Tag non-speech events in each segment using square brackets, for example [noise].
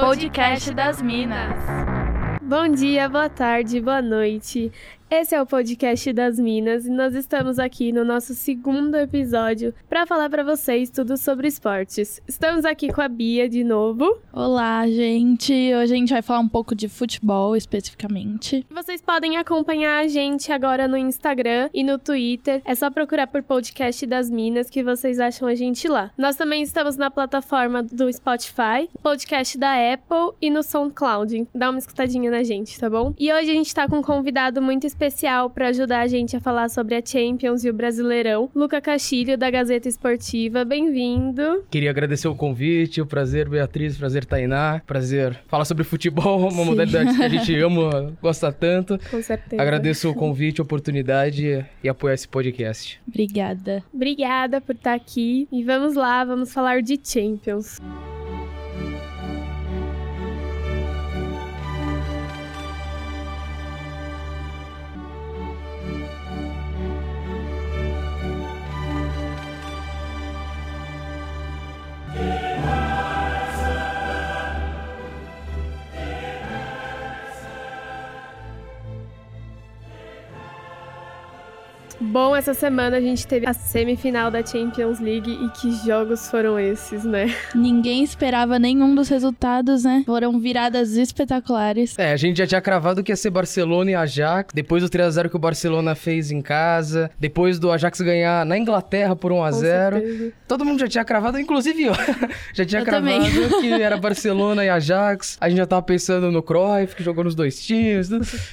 Podcast das Minas. Bom dia, boa tarde, boa noite. Esse é o podcast das Minas e nós estamos aqui no nosso segundo episódio para falar para vocês tudo sobre esportes. Estamos aqui com a Bia de novo. Olá, gente. Hoje a gente vai falar um pouco de futebol especificamente. Vocês podem acompanhar a gente agora no Instagram e no Twitter. É só procurar por podcast das Minas que vocês acham a gente lá. Nós também estamos na plataforma do Spotify, podcast da Apple e no SoundCloud. Dá uma escutadinha na gente, tá bom? E hoje a gente tá com um convidado muito especial especial para ajudar a gente a falar sobre a Champions e o Brasileirão, Luca Castilho, da Gazeta Esportiva. Bem-vindo. Queria agradecer o convite, o prazer, Beatriz, o prazer, Tainá. Prazer falar sobre futebol, uma Sim. modalidade que a gente [laughs] ama, gosta tanto. Com certeza. Agradeço o convite, a oportunidade e apoiar esse podcast. Obrigada. Obrigada por estar aqui. E vamos lá, vamos falar de Champions. Bom, essa semana a gente teve a semifinal da Champions League e que jogos foram esses, né? Ninguém esperava nenhum dos resultados, né? Foram viradas espetaculares. É, a gente já tinha cravado que ia ser Barcelona e Ajax, depois do 3x0 que o Barcelona fez em casa, depois do Ajax ganhar na Inglaterra por 1x0. Todo mundo já tinha cravado, inclusive eu. [laughs] já tinha eu cravado também. [laughs] que era Barcelona e Ajax. A gente já tava pensando no Cruyff, que jogou nos dois times.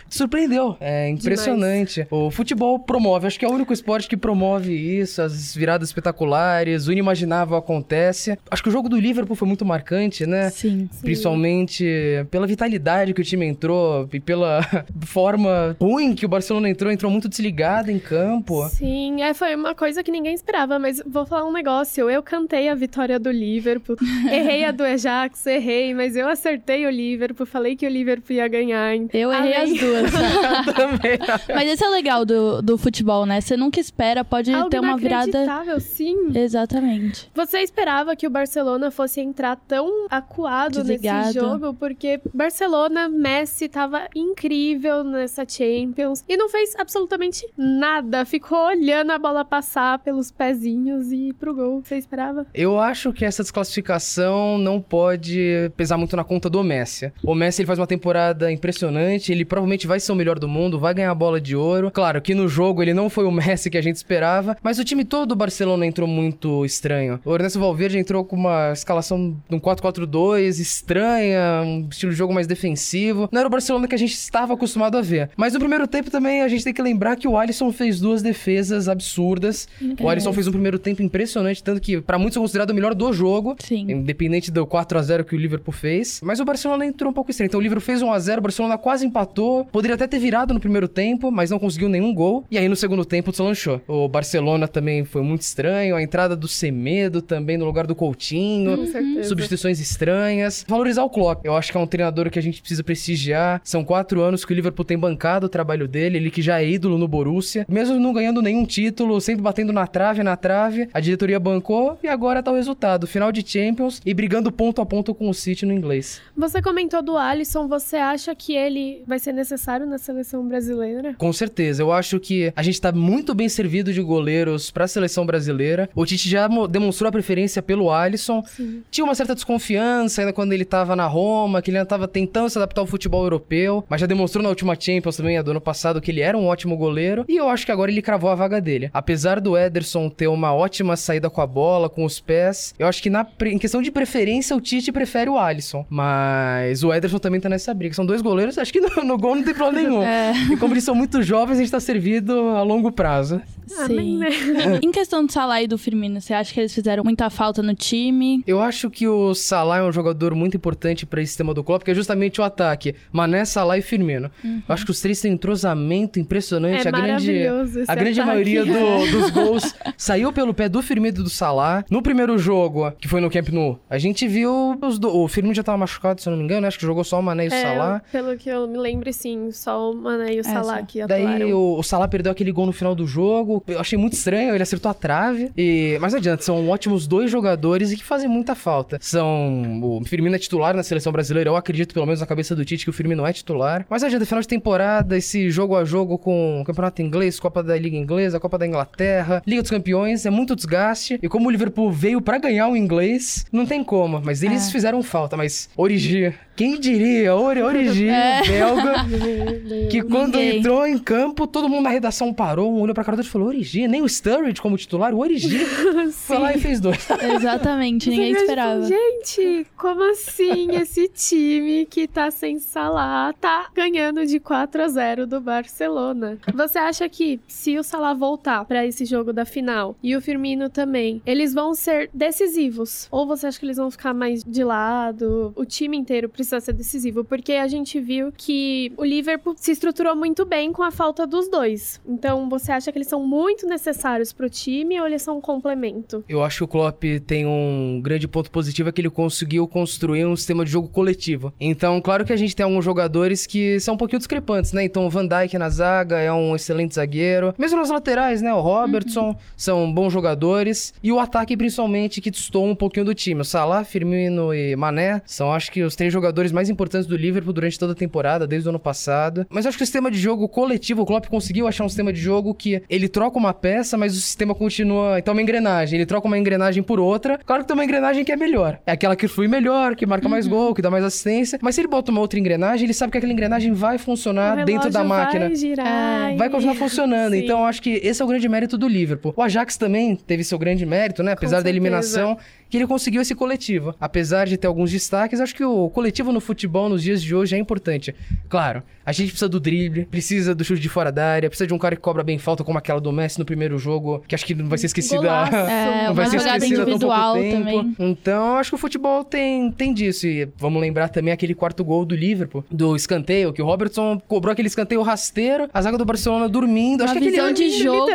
Surpreendeu. É impressionante. Demais. O futebol promove acho que é o único esporte que promove isso, as viradas espetaculares, o inimaginável acontece. Acho que o jogo do Liverpool foi muito marcante, né? Sim. sim. Principalmente pela vitalidade que o time entrou e pela [laughs] forma ruim que o Barcelona entrou, entrou muito desligado em campo. Sim, é, foi uma coisa que ninguém esperava, mas vou falar um negócio. Eu cantei a vitória do Liverpool, [laughs] errei a do Ajax, errei, mas eu acertei o Liverpool, falei que o Liverpool ia ganhar. Eu errei Além... as duas. eu [laughs] também. Mas esse é o legal do, do futebol, né? Você nunca espera, pode Algo ter uma virada. sim. Exatamente. Você esperava que o Barcelona fosse entrar tão acuado Desligado. nesse jogo, porque Barcelona, Messi tava incrível nessa Champions e não fez absolutamente nada. Ficou olhando a bola passar pelos pezinhos e ir pro gol. Você esperava? Eu acho que essa desclassificação não pode pesar muito na conta do Messi. O Messi ele faz uma temporada impressionante, ele provavelmente vai ser o melhor do mundo, vai ganhar a bola de ouro. Claro que no jogo ele não foi o Messi que a gente esperava, mas o time todo do Barcelona entrou muito estranho. O Ernesto Valverde entrou com uma escalação de um 4-4-2 estranha, um estilo de jogo mais defensivo. Não era o Barcelona que a gente estava acostumado a ver. Mas no primeiro tempo também a gente tem que lembrar que o Alisson fez duas defesas absurdas. O Alisson fez um primeiro tempo impressionante, tanto que para muitos é considerado o melhor do jogo, Sim. independente do 4 a 0 que o Liverpool fez. Mas o Barcelona entrou um pouco estranho. Então o Liverpool fez 1 a 0, o Barcelona quase empatou, poderia até ter virado no primeiro tempo, mas não conseguiu nenhum gol. E aí no segundo tempo deslanchou. O Barcelona também foi muito estranho, a entrada do Semedo também no lugar do Coutinho, uhum. substituições estranhas. Valorizar o Klopp, eu acho que é um treinador que a gente precisa prestigiar. São quatro anos que o Liverpool tem bancado o trabalho dele, ele que já é ídolo no Borussia. Mesmo não ganhando nenhum título, sempre batendo na trave, na trave, a diretoria bancou e agora tá o resultado. Final de Champions e brigando ponto a ponto com o City no inglês. Você comentou do Alisson, você acha que ele vai ser necessário na seleção brasileira? Com certeza, eu acho que a gente tá muito bem servido de goleiros para a seleção brasileira. O Tite já demonstrou a preferência pelo Alisson. Sim. Tinha uma certa desconfiança ainda quando ele estava na Roma, que ele ainda estava tentando se adaptar ao futebol europeu, mas já demonstrou na última Champions também, a do ano passado, que ele era um ótimo goleiro. E eu acho que agora ele cravou a vaga dele. Apesar do Ederson ter uma ótima saída com a bola, com os pés, eu acho que na, em questão de preferência, o Tite prefere o Alisson. Mas o Ederson também tá nessa briga. São dois goleiros, acho que no, no gol não tem problema nenhum. [laughs] É. E como eles são muito jovens, a gente tá servido a longo prazo. Sim. [laughs] em questão do Salah e do Firmino, você acha que eles fizeram muita falta no time? Eu acho que o Salah é um jogador muito importante para esse sistema do Klopp, que é justamente o ataque. Mané, Salah e Firmino. Uhum. Eu acho que os três têm um entrosamento impressionante. É a grande, a grande maioria do, [laughs] dos gols saiu pelo pé do Firmino e do Salah. No primeiro jogo, que foi no Camp Nou, a gente viu os do... o Firmino já tava machucado, se eu não me engano, acho que jogou só o Mané e o é, Salah. Pelo que eu me lembro, sim, só o Mané e o é, Salah só. que atuaram. Daí o, o Salah perdeu aquele gol no final do jogo. Eu achei muito estranho, ele acertou a trave. E... Mas não adianta, são ótimos dois jogadores e que fazem muita falta. São. O Firmino é titular na seleção brasileira. Eu acredito, pelo menos na cabeça do Tite, que o Firmino é titular. Mas não adianta, final de temporada, esse jogo a jogo com o Campeonato Inglês, Copa da Liga Inglesa, Copa da Inglaterra, Liga dos Campeões, é muito desgaste. E como o Liverpool veio para ganhar o inglês, não tem como. Mas eles é. fizeram falta. Mas Origi, quem diria? Origi, é. belga, [laughs] que quando Ninguém. entrou em campo, todo mundo na redação parou, um olhou pra cara dele e falou: Origi, nem o Sturridge como titular, o Origi. [laughs] foi lá e fez dois. [laughs] Exatamente, ninguém esperava. Gente, como assim esse time que tá sem Salah tá ganhando de 4 a 0 do Barcelona? Você acha que se o Salah voltar para esse jogo da final e o Firmino também, eles vão ser decisivos? Ou você acha que eles vão ficar mais de lado? O time inteiro precisa ser decisivo? Porque a gente viu que o Liverpool se estruturou muito bem com a falta dos dois. Então, você acha que eles são muito necessários pro time ou eles são um complemento? Eu acho que o Klopp tem um grande ponto positivo é que ele conseguiu construir um sistema de jogo coletivo. Então, claro que a gente tem alguns jogadores que são um pouquinho discrepantes, né? Então, o Van Dijk na zaga é um excelente zagueiro. Mesmo nas laterais, né? O Robertson uhum. são bons jogadores. E o ataque, principalmente, que distou um pouquinho do time. O Salah, Firmino e Mané são, acho que, os três jogadores mais importantes do Liverpool durante toda a temporada, desde o ano passado. Mas acho que o sistema de jogo coletivo, o Klopp conseguiu achar um sistema de jogo que ele troca uma peça, mas o sistema continua. Então, uma engrenagem. Ele troca uma engrenagem por outra. Claro que tem uma engrenagem que é melhor. É aquela que flui melhor, que marca uhum. mais gol, que dá mais assistência. Mas se ele bota uma outra engrenagem, ele sabe que aquela engrenagem vai funcionar dentro da máquina. Vai girar. É, vai continuar funcionando. Então, acho que esse é o grande mérito do Liverpool. O Ajax também teve seu grande mérito, né? Apesar da eliminação que ele conseguiu esse coletivo. Apesar de ter alguns destaques, acho que o coletivo no futebol nos dias de hoje é importante. Claro, a gente precisa do drible, precisa do chute de fora da área, precisa de um cara que cobra bem falta, como aquela do Messi no primeiro jogo, que acho que não vai ser esquecida. [laughs] é, não vai ser esquecida tão pouco tempo. Também. Então, acho que o futebol tem, tem disso. E vamos lembrar também aquele quarto gol do Liverpool, do escanteio, que o Robertson cobrou aquele escanteio rasteiro, a zaga do Barcelona dormindo. Uma acho que visão aquele, de jogo.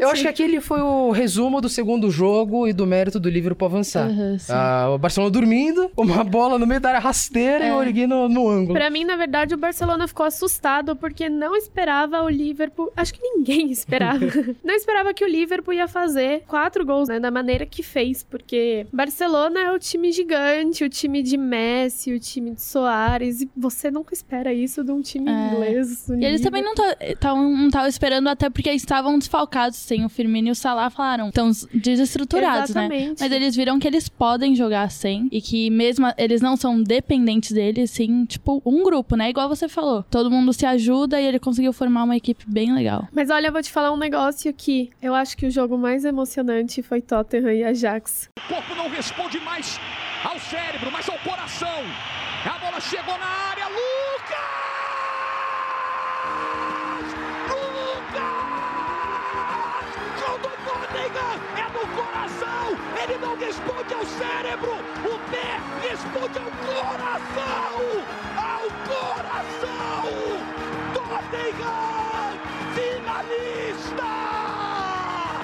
Eu acho que [laughs] aquele foi o resumo do segundo jogo e do mérito do Liverpool avançar pensar. Uhum, ah, o Barcelona dormindo, uma bola no meio da área rasteira é. e o Origi no, no ângulo. Pra mim, na verdade, o Barcelona ficou assustado porque não esperava o Liverpool. Acho que ninguém [laughs] esperava. não esperava que o Liverpool ia fazer quatro gols, né? Da maneira que fez, porque Barcelona é o time gigante, o time de Messi, o time de Soares, e você nunca espera isso de um time é. inglês. E eles também não estavam tá, esperando, até porque estavam desfalcados, sem o Firmino e o Salah falaram. Estão desestruturados, né? Exatamente. né? Mas eles viram que eles podem jogar sem e que mesmo eles não são dependentes dele, sim, tipo, um grupo, né? Igual você falou. Todo mundo se ajuda e ele conseguiu formar uma equipe bem legal. Mas olha, eu vou te falar um negócio que eu acho que o jogo mais emocionante foi Tottenham e Ajax. O corpo não responde mais ao cérebro, mas ao coração. A bola chegou na área, Lucas! Ele não responde ao cérebro, o pé responde ao coração! Ao coração! Tottenham finalista!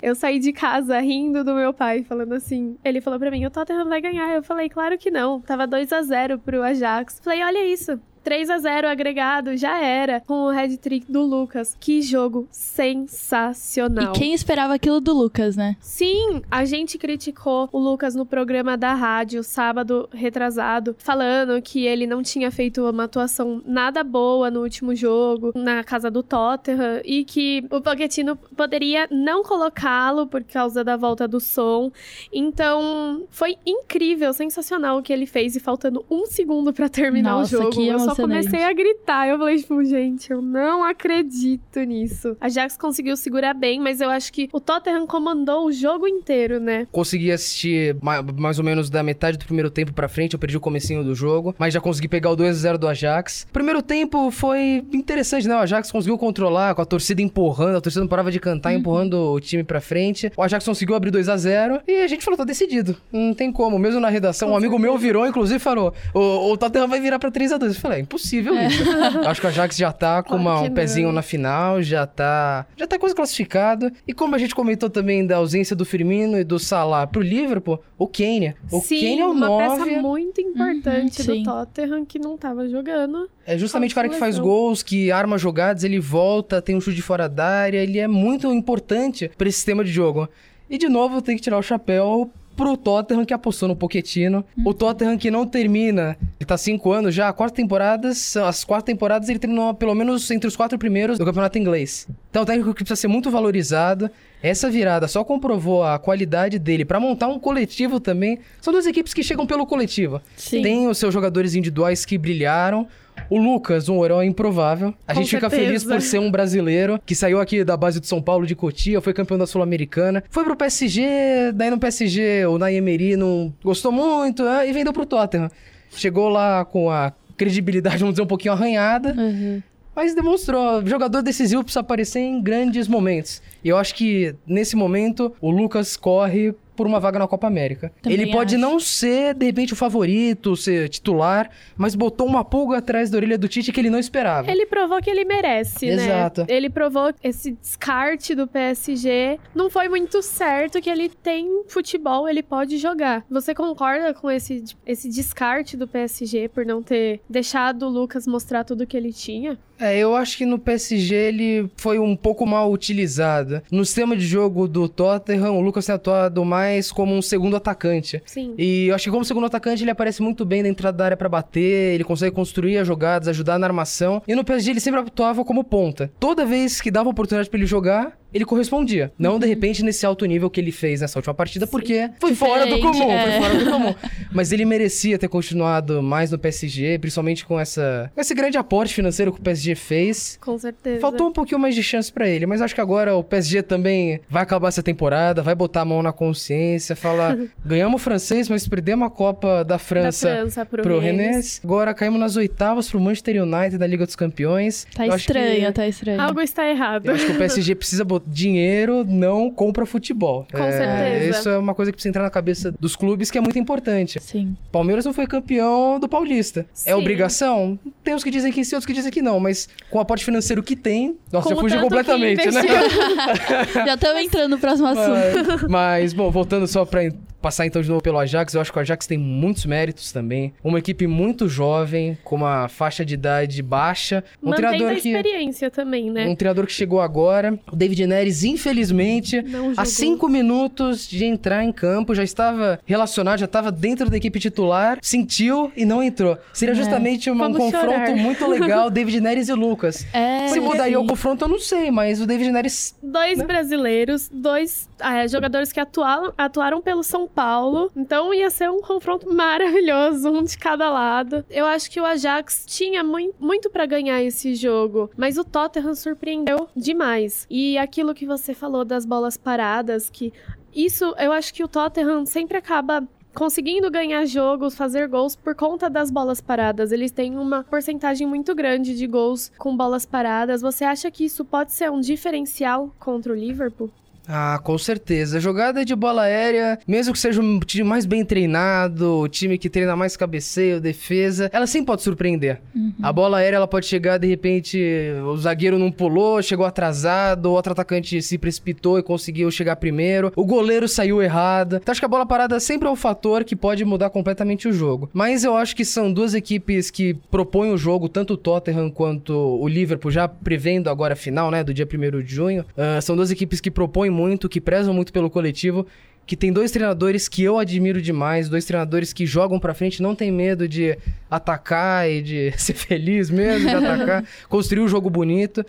Eu saí de casa rindo do meu pai, falando assim. Ele falou para mim: o Tottenham vai ganhar. Eu falei: claro que não. Tava 2 a 0 pro Ajax. Falei: olha isso. 3 a 0 agregado, já era. Com o head trick do Lucas. Que jogo sensacional. E quem esperava aquilo do Lucas, né? Sim, a gente criticou o Lucas no programa da rádio, sábado retrasado, falando que ele não tinha feito uma atuação nada boa no último jogo, na casa do Tottenham, e que o Pochettino poderia não colocá-lo por causa da volta do som. Então, foi incrível, sensacional o que ele fez, e faltando um segundo para terminar Nossa, o jogo. Que só comecei a gritar. Eu falei, tipo, gente, eu não acredito nisso. A Jax conseguiu segurar bem, mas eu acho que o Tottenham comandou o jogo inteiro, né? Consegui assistir mais ou menos da metade do primeiro tempo pra frente, eu perdi o comecinho do jogo, mas já consegui pegar o 2x0 do Ajax. Primeiro tempo foi interessante, né? O Ajax conseguiu controlar com a torcida empurrando, a torcida não parava de cantar, uhum. empurrando o time pra frente. O Ajax conseguiu abrir 2 a 0 e a gente falou, tá decidido. Não tem como. Mesmo na redação, com um amigo certeza. meu virou, inclusive, falou: o, o Tottenham vai virar pra 3 a 2 Eu falei, impossível é. isso. Acho que o Ajax já tá com [laughs] uma, um pezinho na final, já tá, já tá quase classificado. E como a gente comentou também da ausência do Firmino e do Salah pro Liverpool, o Kane. O Sim, Kane é o uma 9. peça muito importante. representante do Tottenham que não tava jogando. É justamente o cara que faz gols, que arma jogadas, ele volta, tem um chute de fora da área, ele é muito importante para esse sistema de jogo. E de novo, tem que tirar o chapéu pro Tottenham que apostou no Pochettino. Hum. O Tottenham que não termina, ele tá cinco anos já, quatro temporadas, as quatro temporadas ele terminou pelo menos entre os quatro primeiros do campeonato inglês. Então, um técnico que precisa ser muito valorizado. Essa virada só comprovou a qualidade dele para montar um coletivo também. São duas equipes que chegam pelo coletivo. Sim. Tem os seus jogadores individuais que brilharam. O Lucas, um herói improvável. A Com gente certeza. fica feliz por ser um brasileiro que saiu aqui da base de São Paulo de Cotia, foi campeão da Sul-Americana. Foi pro PSG, daí no PSG o Nayemeri não gostou muito né, e vendeu pro Tottenham. Chegou lá com a credibilidade, vamos dizer, um pouquinho arranhada. Uhum. Mas demonstrou, jogador decisivo precisa aparecer em grandes momentos. E eu acho que nesse momento o Lucas corre por uma vaga na Copa América. Também ele pode acho. não ser, de repente, o favorito, ser titular, mas botou uma pulga atrás da orelha do Tite que ele não esperava. Ele provou que ele merece, Exato. né? Exato. Ele provou esse descarte do PSG. Não foi muito certo que ele tem futebol, ele pode jogar. Você concorda com esse, esse descarte do PSG por não ter deixado o Lucas mostrar tudo que ele tinha? É, eu acho que no PSG ele foi um pouco mal utilizado. No sistema de jogo do Tottenham, o Lucas tem atuado mais como um segundo atacante. Sim. E eu acho que como segundo atacante ele aparece muito bem dentro da área para bater, ele consegue construir as jogadas, ajudar na armação. E no PSG ele sempre atuava como ponta. Toda vez que dava oportunidade para ele jogar, ele correspondia. Não, de uhum. repente, nesse alto nível que ele fez nessa última partida, porque foi fora do comum, é. foi fora do comum. [laughs] Mas ele merecia ter continuado mais no PSG, principalmente com essa esse grande aporte financeiro que o PSG fez. Com certeza. Faltou um pouquinho mais de chance para ele, mas acho que agora o PSG também vai acabar essa temporada, vai botar a mão na consciência, falar: [laughs] ganhamos o francês, mas perdemos a Copa da França, da França pro, pro Rennes. Agora caímos nas oitavas pro Manchester United da Liga dos Campeões. Tá estranho, que... tá estranho. Algo está errado. Eu acho que o PSG precisa botar dinheiro não compra futebol. Com é, certeza. Isso é uma coisa que precisa entrar na cabeça dos clubes que é muito importante. Sim. Palmeiras não foi campeão do Paulista. É sim. É obrigação? Tem uns que dizem que sim, outros que dizem que não, mas com o aporte financeiro que tem, nossa, Como já fugiu completamente, né? [laughs] já estamos entrando no próximo assunto. Mas, mas, bom, voltando só para passar então de novo pelo Ajax, eu acho que o Ajax tem muitos méritos também. Uma equipe muito jovem, com uma faixa de idade baixa. Um Mantém treinador a que, experiência também, né? Um treinador que chegou agora. O David Neres, infelizmente, há cinco minutos de entrar em campo, já estava relacionado, já estava dentro da equipe titular, sentiu e não entrou. Seria é. justamente uma, um confronto chorar. muito legal, [laughs] David Neres e Lucas. É, Se mudaria o confronto, eu não sei, mas o David Neres... Dois né? brasileiros, dois ah, jogadores que atuaram, atuaram pelo São Paulo. Então ia ser um confronto maravilhoso, um de cada lado. Eu acho que o Ajax tinha muito, muito para ganhar esse jogo, mas o Tottenham surpreendeu demais. E aquilo que você falou das bolas paradas, que isso eu acho que o Tottenham sempre acaba conseguindo ganhar jogos, fazer gols por conta das bolas paradas. Eles têm uma porcentagem muito grande de gols com bolas paradas. Você acha que isso pode ser um diferencial contra o Liverpool? Ah, com certeza. Jogada de bola aérea, mesmo que seja um time mais bem treinado, o time que treina mais cabeceio, defesa, ela sempre pode surpreender. Uhum. A bola aérea ela pode chegar, de repente, o zagueiro não pulou, chegou atrasado, o outro atacante se precipitou e conseguiu chegar primeiro, o goleiro saiu errado. Então acho que a bola parada sempre é um fator que pode mudar completamente o jogo. Mas eu acho que são duas equipes que propõem o jogo, tanto o Tottenham quanto o Liverpool, já prevendo agora a final, né, do dia 1 de junho. Uh, são duas equipes que propõem muito, que prezam muito pelo coletivo, que tem dois treinadores que eu admiro demais, dois treinadores que jogam para frente, não tem medo de atacar e de [laughs] ser feliz mesmo, de atacar, [laughs] construir um jogo bonito.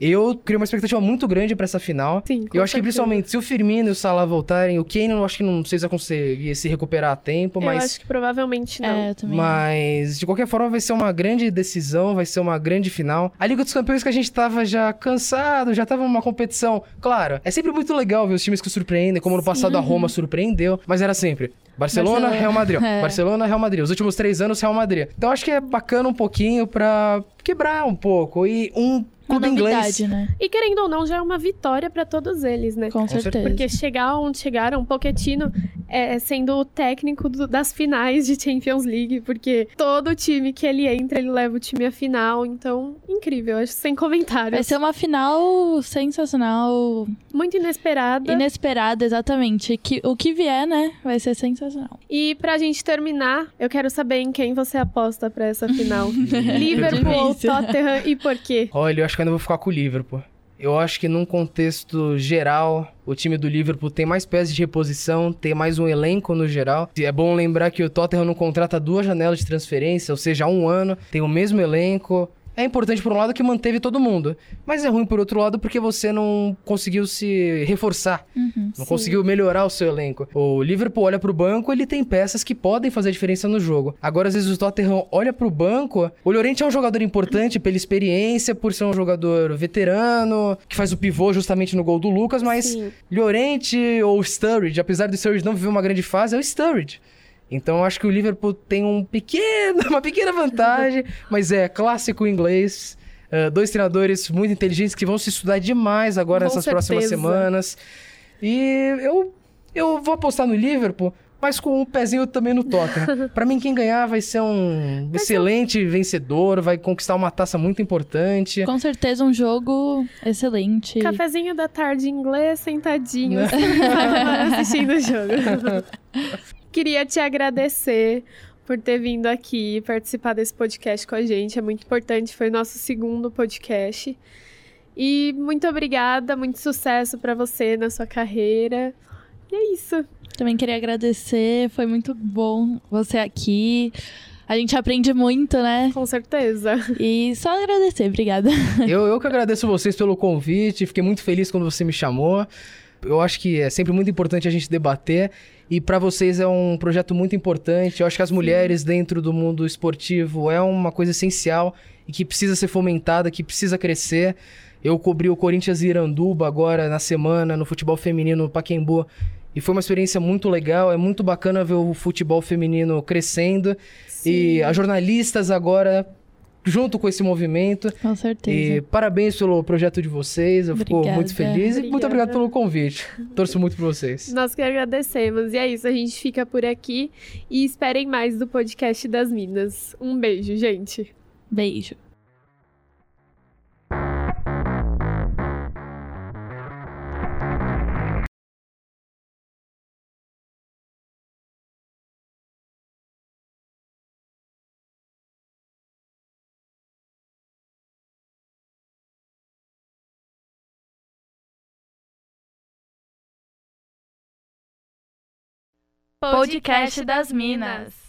Eu criei uma expectativa muito grande para essa final. Sim, eu acho que principalmente se o Firmino e o Salah voltarem, o Kane eu acho que não sei se vai conseguir se recuperar a tempo, mas... Eu acho que provavelmente não. É, também. Mas, de qualquer forma, vai ser uma grande decisão, vai ser uma grande final. A Liga dos Campeões que a gente tava já cansado, já tava numa competição... Claro, é sempre muito legal ver os times que surpreendem, como no passado a Roma surpreendeu, mas era sempre Barcelona, Barcelona, Real Madrid. [laughs] É. Barcelona, Real Madrid. Os últimos três anos, Real Madrid. Então acho que é bacana um pouquinho pra quebrar um pouco. E um clube inglês. Né? E querendo ou não, já é uma vitória para todos eles, né? Com, certeza. Porque chegar onde chegaram, Pochettino é, sendo o técnico do, das finais de Champions League, porque todo time que ele entra, ele leva o time à final. Então, incrível, acho sem comentários. Vai ser uma final sensacional. Muito inesperada. Inesperada, exatamente. Que, o que vier, né? Vai ser sensacional. Sensacional. E pra gente terminar, eu quero saber em quem você aposta pra essa final. [laughs] Liverpool ou Tottenham e por quê? Olha, eu acho que ainda vou ficar com o Liverpool. Eu acho que num contexto geral, o time do Liverpool tem mais peças de reposição, tem mais um elenco no geral. É bom lembrar que o Tottenham não contrata duas janelas de transferência, ou seja, há um ano, tem o mesmo elenco, é importante por um lado que manteve todo mundo, mas é ruim por outro lado porque você não conseguiu se reforçar, uhum, não sim. conseguiu melhorar o seu elenco. O Liverpool olha pro banco, ele tem peças que podem fazer diferença no jogo. Agora às vezes o Tottenham olha pro banco, o Llorente é um jogador importante pela experiência, por ser um jogador veterano, que faz o pivô justamente no gol do Lucas, mas sim. Llorente ou Sturridge, apesar do Sturridge não viver uma grande fase, é o Sturridge. Então eu acho que o Liverpool tem um pequeno, [laughs] uma pequena vantagem, mas é clássico inglês. Uh, dois treinadores muito inteligentes que vão se estudar demais agora Com nessas certeza. próximas semanas. E eu, eu vou apostar no Liverpool, mas com um pezinho também no Tottenham. [laughs] para mim, quem ganhar vai ser um vai excelente ser... vencedor, vai conquistar uma taça muito importante. Com certeza, um jogo excelente. Cafezinho da tarde em inglês, sentadinho, [laughs] assim, assistindo o jogo. Queria te agradecer por ter vindo aqui participar desse podcast com a gente. É muito importante, foi nosso segundo podcast. E muito obrigada, muito sucesso para você na sua carreira. E é isso. Também queria agradecer, foi muito bom você aqui. A gente aprende muito, né? Com certeza. E só agradecer, obrigada. Eu, eu que agradeço vocês pelo convite, fiquei muito feliz quando você me chamou. Eu acho que é sempre muito importante a gente debater e para vocês é um projeto muito importante. Eu acho que as mulheres dentro do mundo esportivo é uma coisa essencial e que precisa ser fomentada, que precisa crescer. Eu cobri o Corinthians e Iranduba agora na semana no futebol feminino no Paquembu e foi uma experiência muito legal. É muito bacana ver o futebol feminino crescendo Sim. e as jornalistas agora junto com esse movimento. Com certeza. E parabéns pelo projeto de vocês. Eu Obrigada. fico muito feliz Obrigada. e muito obrigado pelo convite. Torço muito por vocês. Nós que agradecemos. E é isso, a gente fica por aqui e esperem mais do podcast das Minas. Um beijo, gente. Beijo. Podcast das Minas.